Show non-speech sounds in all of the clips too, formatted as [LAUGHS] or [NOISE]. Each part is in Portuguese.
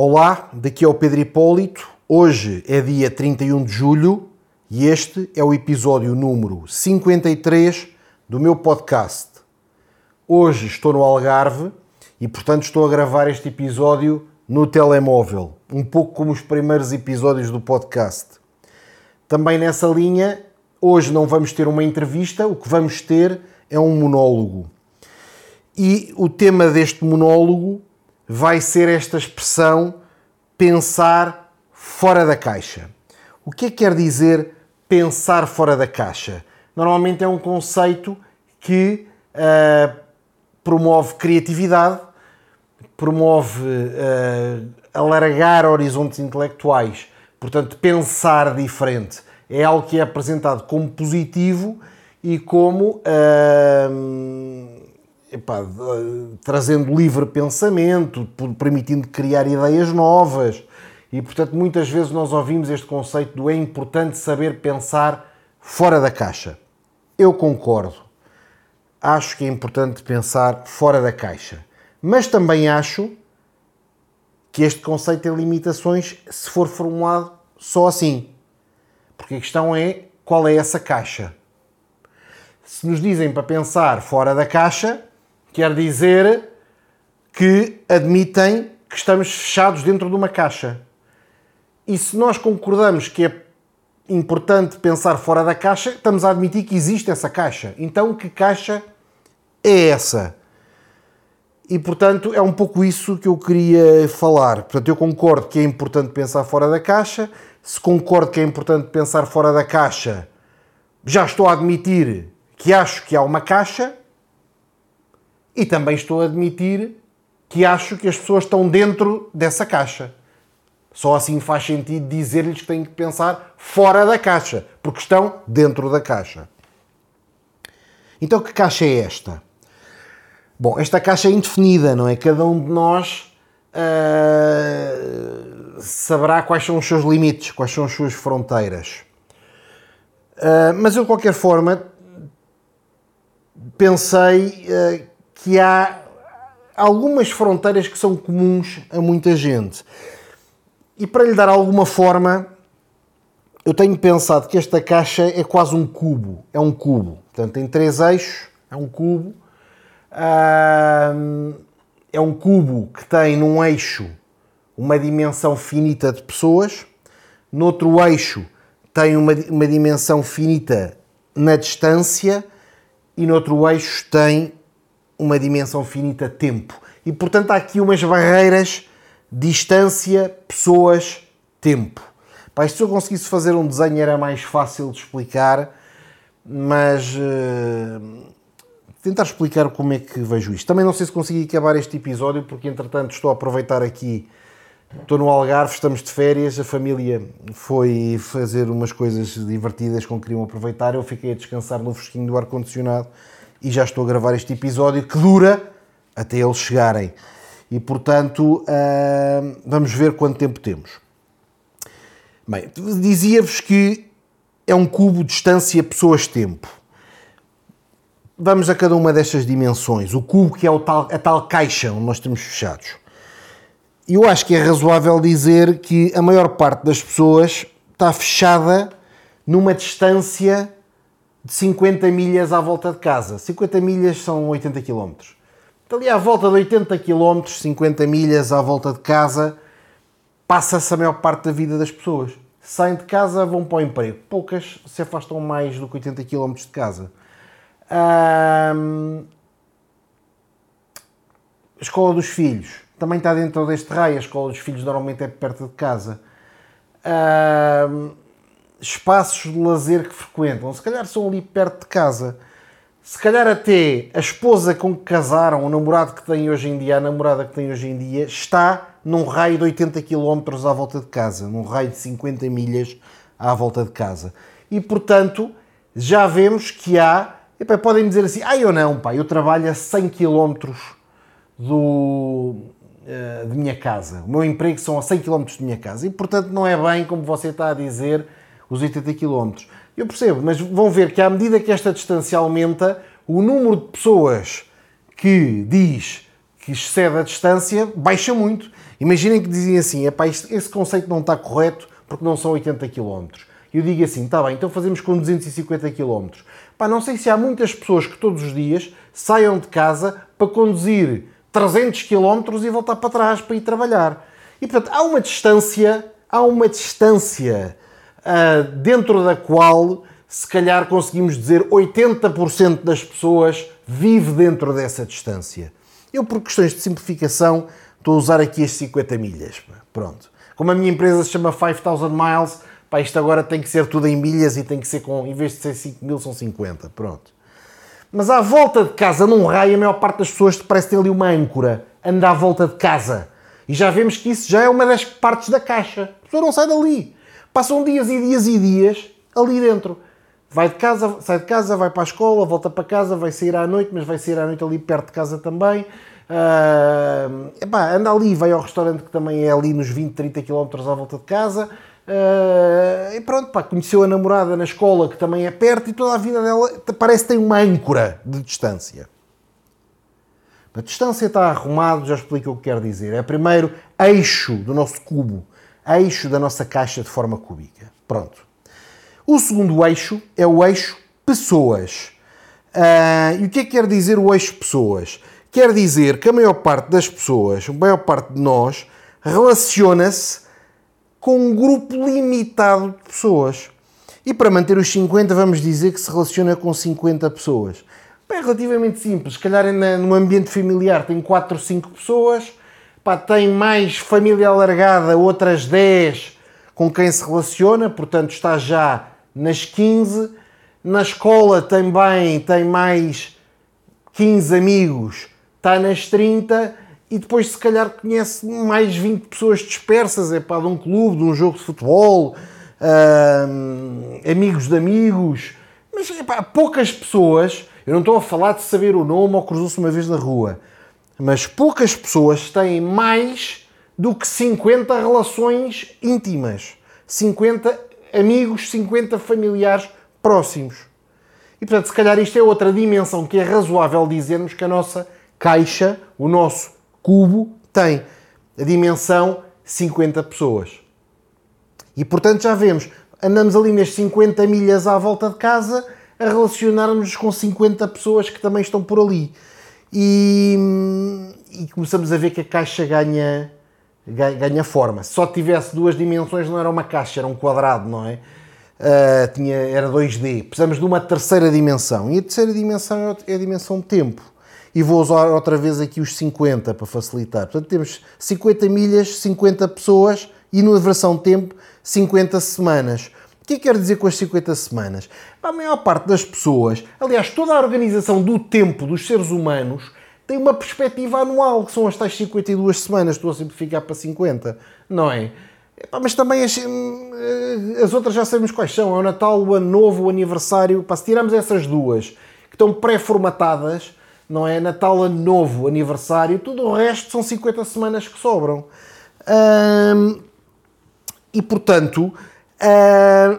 Olá, daqui é o Pedro Hipólito. Hoje é dia 31 de julho e este é o episódio número 53 do meu podcast. Hoje estou no Algarve e, portanto, estou a gravar este episódio no telemóvel, um pouco como os primeiros episódios do podcast. Também nessa linha, hoje não vamos ter uma entrevista, o que vamos ter é um monólogo. E o tema deste monólogo vai ser esta expressão pensar fora da caixa. O que é que quer dizer pensar fora da caixa? Normalmente é um conceito que uh, promove criatividade, promove uh, alargar horizontes intelectuais, portanto, pensar diferente. É algo que é apresentado como positivo e como uh, epá, trazendo livre pensamento, permitindo criar ideias novas. E, portanto, muitas vezes nós ouvimos este conceito do é importante saber pensar fora da caixa. Eu concordo. Acho que é importante pensar fora da caixa. Mas também acho que este conceito tem limitações se for formulado só assim. Porque a questão é qual é essa caixa. Se nos dizem para pensar fora da caixa, quer dizer que admitem que estamos fechados dentro de uma caixa. E se nós concordamos que é importante pensar fora da caixa, estamos a admitir que existe essa caixa. Então, que caixa é essa? E, portanto, é um pouco isso que eu queria falar. Portanto, eu concordo que é importante pensar fora da caixa. Se concordo que é importante pensar fora da caixa, já estou a admitir que acho que há uma caixa. E também estou a admitir que acho que as pessoas estão dentro dessa caixa. Só assim faz sentido dizer-lhes que têm que pensar fora da caixa, porque estão dentro da caixa. Então, que caixa é esta? Bom, esta caixa é indefinida, não é? Cada um de nós uh, saberá quais são os seus limites, quais são as suas fronteiras. Uh, mas eu, de qualquer forma, pensei uh, que há algumas fronteiras que são comuns a muita gente. E para lhe dar alguma forma, eu tenho pensado que esta caixa é quase um cubo. É um cubo. Portanto, tem três eixos, é um cubo. É um cubo que tem num eixo uma dimensão finita de pessoas, no outro eixo tem uma, uma dimensão finita na distância e no outro eixo tem uma dimensão finita tempo. E portanto há aqui umas barreiras, distância, pessoas, tempo. Pá, se eu conseguisse fazer um desenho era mais fácil de explicar, mas uh, tentar explicar como é que vejo isto. Também não sei se consegui acabar este episódio, porque entretanto estou a aproveitar aqui. Estou no Algarve, estamos de férias, a família foi fazer umas coisas divertidas com que queriam aproveitar. Eu fiquei a descansar no fresquinho do ar-condicionado e já estou a gravar este episódio que dura até eles chegarem. E portanto, uh, vamos ver quanto tempo temos. Bem, dizia-vos que é um cubo distância pessoas-tempo. Vamos a cada uma destas dimensões. O cubo que é o tal, a tal caixa onde nós estamos fechados. Eu acho que é razoável dizer que a maior parte das pessoas está fechada numa distância de 50 milhas à volta de casa. 50 milhas são 80 km. Então, ali à volta de 80 km, 50 milhas à volta de casa, passa-se a maior parte da vida das pessoas. Saem de casa, vão para o emprego. Poucas se afastam mais do que 80 km de casa. Hum... Escola dos filhos. Também está dentro deste raio. A escola dos filhos normalmente é perto de casa. Hum espaços de lazer que frequentam, se calhar são ali perto de casa. Se calhar até a esposa com que casaram, o namorado que tem hoje em dia, a namorada que tem hoje em dia, está num raio de 80 km à volta de casa, num raio de 50 milhas à volta de casa. E portanto, já vemos que há. Epá, podem dizer assim, ah, eu não, pá, eu trabalho a 100 km do, uh, de minha casa. O meu emprego são a 100 km de minha casa. E portanto, não é bem como você está a dizer os 80 km. Eu percebo, mas vão ver que à medida que esta distância aumenta, o número de pessoas que diz que excede a distância, baixa muito. Imaginem que dizem assim, esse conceito não está correto porque não são 80 km. Eu digo assim, está bem, então fazemos com 250 km. Pá, não sei se há muitas pessoas que todos os dias saiam de casa para conduzir 300 km e voltar para trás para ir trabalhar. E portanto, há uma distância, há uma distância dentro da qual se calhar conseguimos dizer 80% das pessoas vive dentro dessa distância. Eu, por questões de simplificação, estou a usar aqui as 50 milhas. Pronto. Como a minha empresa se chama 5000 miles, pá, isto agora tem que ser tudo em milhas e tem que ser com, em vez de ser 5 mil, são 50. Pronto. Mas à volta de casa, num raio, a maior parte das pessoas parece ter ali uma âncora, anda à volta de casa. E já vemos que isso já é uma das partes da caixa. A pessoa não sai dali. Passam dias e dias e dias ali dentro. Vai de casa, sai de casa, vai para a escola, volta para casa, vai sair à noite, mas vai sair à noite ali perto de casa também. Uh, epá, anda ali, vai ao restaurante que também é ali nos 20, 30 km à volta de casa. Uh, e pronto, pá, conheceu a namorada na escola que também é perto e toda a vida dela parece que tem uma âncora de distância. A distância está arrumado, já explico o que quero dizer. É primeiro eixo do nosso cubo, eixo da nossa caixa de forma cúbica. Pronto. O segundo eixo é o eixo pessoas. Uh, e o que é que quer dizer o eixo pessoas? Quer dizer que a maior parte das pessoas, a maior parte de nós, relaciona-se com um grupo limitado de pessoas. E para manter os 50, vamos dizer que se relaciona com 50 pessoas. É relativamente simples. Se calhar num ambiente familiar tem 4 ou 5 pessoas, pá, tem mais família alargada, outras 10 com quem se relaciona, portanto está já nas 15. Na escola também tem mais 15 amigos, está nas 30 e depois se calhar conhece mais 20 pessoas dispersas, é para de um clube, de um jogo de futebol, amigos de amigos, mas é pá, poucas pessoas, eu não estou a falar de saber o nome ou cruzou-se uma vez na rua, mas poucas pessoas têm mais do que 50 relações íntimas, 50 amigos, 50 familiares próximos. E portanto, se calhar isto é outra dimensão que é razoável dizermos que a nossa caixa, o nosso cubo, tem a dimensão 50 pessoas. E portanto já vemos, andamos ali nas 50 milhas à volta de casa a relacionarmos com 50 pessoas que também estão por ali. E, e começamos a ver que a caixa ganha, ganha forma. Se só tivesse duas dimensões, não era uma caixa, era um quadrado, não é? Uh, tinha, era 2D. Precisamos de uma terceira dimensão. E a terceira dimensão é a dimensão tempo. E vou usar outra vez aqui os 50 para facilitar. Portanto, temos 50 milhas, 50 pessoas e na versão tempo, 50 semanas. Que que quer dizer com as 50 semanas? A maior parte das pessoas, aliás, toda a organização do tempo dos seres humanos tem uma perspectiva anual, que são as tais 52 semanas, estou a simplificar para 50, não é? mas também as, eh, as, outras já sabemos quais são, é o Natal, o Ano Novo, o Aniversário, se tiramos essas duas, que estão pré-formatadas, não é? Natal, Ano Novo, Aniversário, tudo o resto são 50 semanas que sobram. Hum, e portanto, hum,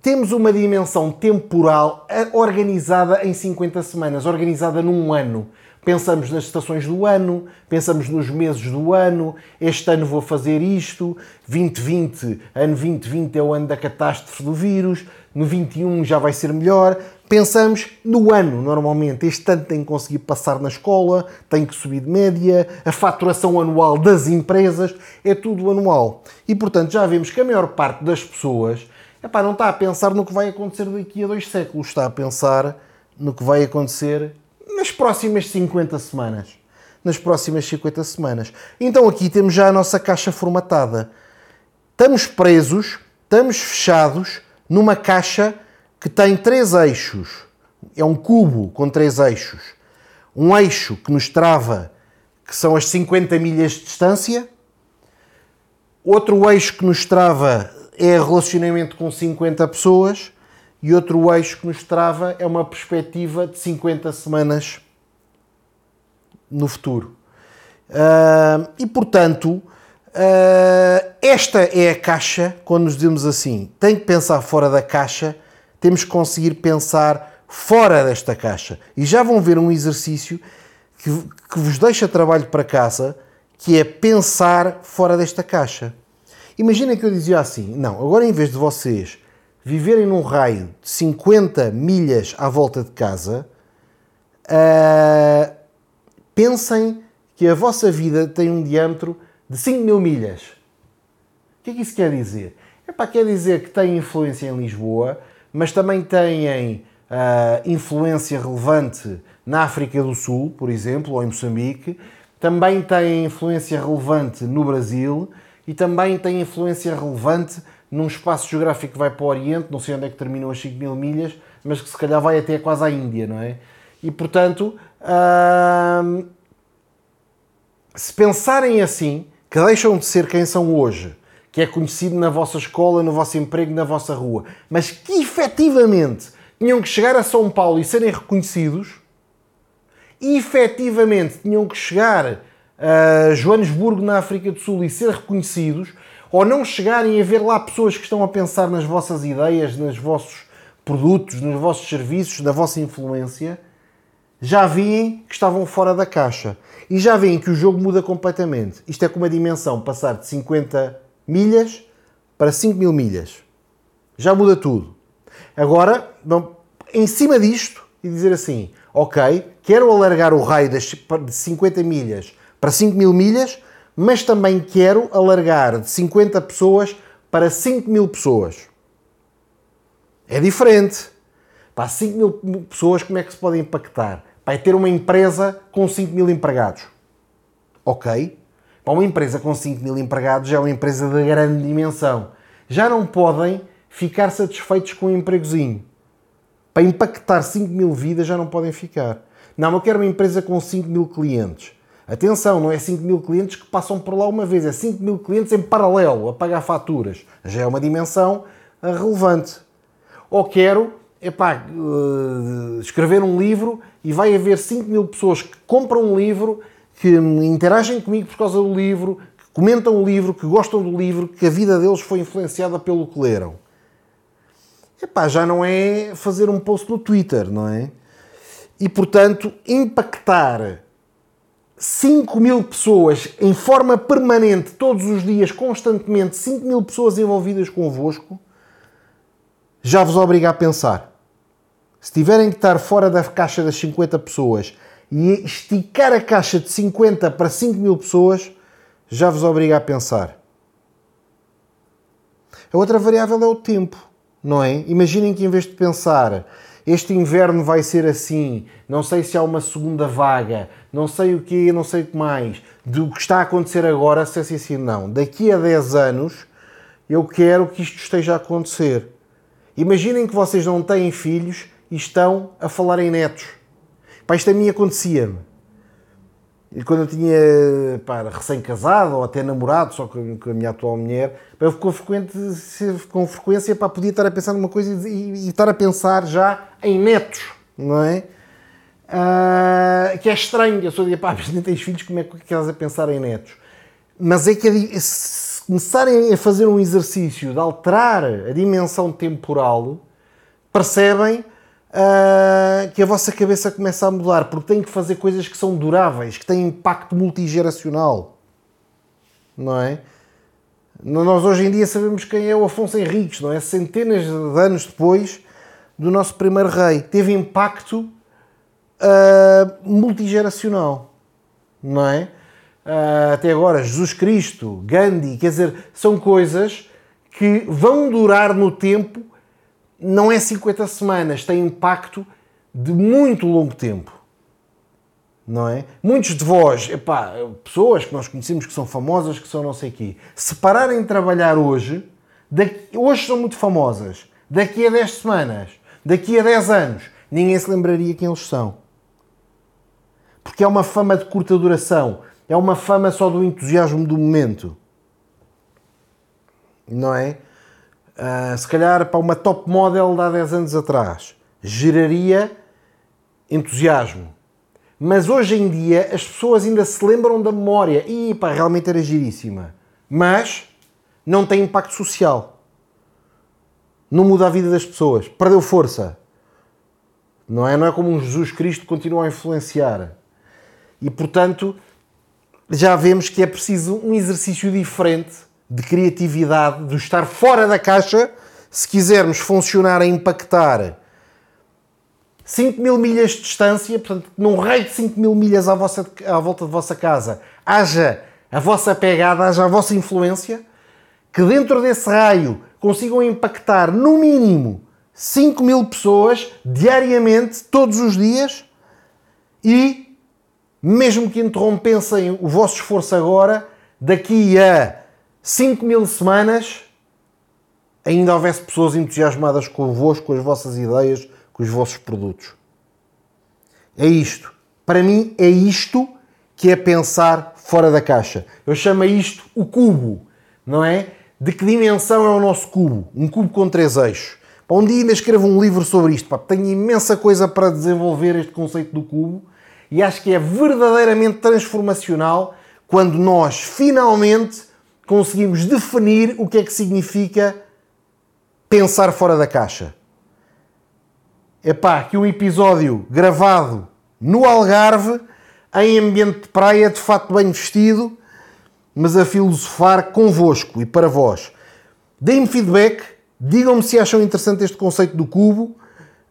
temos uma dimensão temporal eh, organizada em 50 semanas, organizada num ano. Pensamos nas estações do ano, pensamos nos meses do ano, este ano vou fazer isto, 2020, ano 2020 é o ano da catástrofe do vírus, no 21 já vai ser melhor. Pensamos no ano, normalmente. Este ano tem que conseguir passar na escola, tem que subir de média, a faturação anual das empresas, é tudo anual. E portanto já vemos que a maior parte das pessoas epá, não está a pensar no que vai acontecer daqui a dois séculos, está a pensar no que vai acontecer nas próximas 50 semanas. Nas próximas 50 semanas. Então aqui temos já a nossa caixa formatada. Estamos presos, estamos fechados numa caixa que tem três eixos. É um cubo com três eixos. Um eixo que nos trava, que são as 50 milhas de distância. Outro eixo que nos trava é relacionamento com 50 pessoas e outro eixo que nos trava é uma perspectiva de 50 semanas no futuro. Uh, e portanto, uh, esta é a caixa, quando nos dizemos assim, tem que pensar fora da caixa, temos que conseguir pensar fora desta caixa. E já vão ver um exercício que, que vos deixa trabalho para casa, que é pensar fora desta caixa. Imaginem que eu dizia assim: não, agora em vez de vocês viverem num raio de 50 milhas à volta de casa, uh, pensem que a vossa vida tem um diâmetro de 5 mil milhas. O que é que isso quer dizer? Epá, quer dizer que têm influência em Lisboa, mas também têm uh, influência relevante na África do Sul, por exemplo, ou em Moçambique, também têm influência relevante no Brasil e também têm influência relevante num espaço geográfico que vai para o Oriente, não sei onde é que terminam as 5 mil milhas, mas que se calhar vai até quase à Índia, não é? E portanto, uh, se pensarem assim, que deixam de ser quem são hoje, que é conhecido na vossa escola, no vosso emprego, na vossa rua, mas que efetivamente tinham que chegar a São Paulo e serem reconhecidos, efetivamente tinham que chegar a Joanesburgo, na África do Sul, e ser reconhecidos, ou não chegarem a ver lá pessoas que estão a pensar nas vossas ideias, nos vossos produtos, nos vossos serviços, na vossa influência, já veem que estavam fora da caixa. E já veem que o jogo muda completamente. Isto é como a dimensão passar de 50 milhas para 5 mil milhas. Já muda tudo. Agora, em cima disto, e dizer assim: ok, quero alargar o raio de 50 milhas para 5 mil milhas, mas também quero alargar de 50 pessoas para 5 mil pessoas. É diferente. Para 5 mil pessoas, como é que se pode impactar? Vai ter uma empresa com 5 mil empregados. Ok. Para uma empresa com 5 mil empregados já é uma empresa de grande dimensão. Já não podem ficar satisfeitos com um empregozinho. Para impactar 5 mil vidas já não podem ficar. Não, eu quero uma empresa com 5 mil clientes. Atenção, não é 5 mil clientes que passam por lá uma vez, é 5 mil clientes em paralelo a pagar faturas. Já é uma dimensão eh, relevante. Ou quero epá, uh, escrever um livro e vai haver 5 mil pessoas que compram um livro, que interagem comigo por causa do livro, que comentam o livro, que gostam do livro, que a vida deles foi influenciada pelo que leram. Epá, já não é fazer um post no Twitter, não é? E portanto, impactar 5 mil pessoas em forma permanente, todos os dias, constantemente, 5 mil pessoas envolvidas convosco, já vos obriga a pensar. Se tiverem que estar fora da caixa das 50 pessoas e esticar a caixa de 50 para 5 mil pessoas, já vos obriga a pensar. A outra variável é o tempo, não é? Imaginem que em vez de pensar este inverno vai ser assim, não sei se há uma segunda vaga, não sei o que, não sei o que mais, do que está a acontecer agora, se é assim, não. Daqui a 10 anos eu quero que isto esteja a acontecer. Imaginem que vocês não têm filhos e estão a falar em netos. Pá, isto a mim acontecia-me. E quando eu tinha recém-casado ou até namorado, só com a minha atual mulher, eu com, frequente, com frequência pá, podia estar a pensar numa coisa e, e, estar a pensar já em netos, não é? Uh, que é estranho, eu sou de pá, [LAUGHS] mas nem tens filhos, como é que queres a pensar em netos? Mas é que se começarem a fazer um exercício de alterar a dimensão temporal, percebem uh, que a vossa cabeça começa a mudar, porque têm que fazer coisas que são duráveis, que têm impacto multigeracional. Não é? Nós hoje em dia sabemos quem é o Afonso Henriques, não é? Centenas de anos depois do nosso primeiro rei. Teve impacto uh, multigeracional, não é? Uh, até agora, Jesus Cristo, Gandhi, quer dizer, são coisas que vão durar no tempo, não é 50 semanas, tem impacto de muito longo tempo. Não é? Muitos de vós, epá, pessoas que nós conhecemos que são famosas, que são não sei quê, se pararem de trabalhar hoje, daqui, hoje são muito famosas, daqui a 10 semanas, daqui a 10 anos, ninguém se lembraria quem eles são porque é uma fama de curta duração, é uma fama só do entusiasmo do momento. Não é? Uh, se calhar para uma top model de há 10 anos atrás geraria entusiasmo. Mas hoje em dia as pessoas ainda se lembram da memória. E pá, realmente era giríssima. Mas não tem impacto social. Não muda a vida das pessoas. Perdeu força. Não é? Não é como um Jesus Cristo continua a influenciar. E portanto, já vemos que é preciso um exercício diferente de criatividade, de estar fora da caixa, se quisermos funcionar a impactar 5 mil milhas de distância, portanto, num raio de 5 mil milhas à, vossa, à volta de vossa casa, haja a vossa pegada, haja a vossa influência, que dentro desse raio consigam impactar no mínimo 5 mil pessoas diariamente, todos os dias, e mesmo que interrompessem o vosso esforço agora, daqui a 5 mil semanas ainda houvesse pessoas entusiasmadas convosco, com as vossas ideias, com os vossos produtos. É isto. Para mim, é isto que é pensar fora da caixa. Eu chamo isto o cubo, não é? De que dimensão é o nosso cubo? Um cubo com três eixos. Um dia ainda escrevo um livro sobre isto. Tenho imensa coisa para desenvolver este conceito do cubo e acho que é verdadeiramente transformacional quando nós finalmente conseguimos definir o que é que significa pensar fora da caixa é pá, que um episódio gravado no Algarve, em ambiente de praia, de fato bem vestido, mas a filosofar convosco e para vós. Deem-me feedback, digam-me se acham interessante este conceito do cubo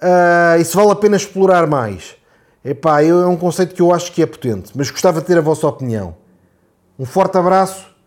uh, e se vale a pena explorar mais. Epá, eu, é um conceito que eu acho que é potente, mas gostava de ter a vossa opinião. Um forte abraço,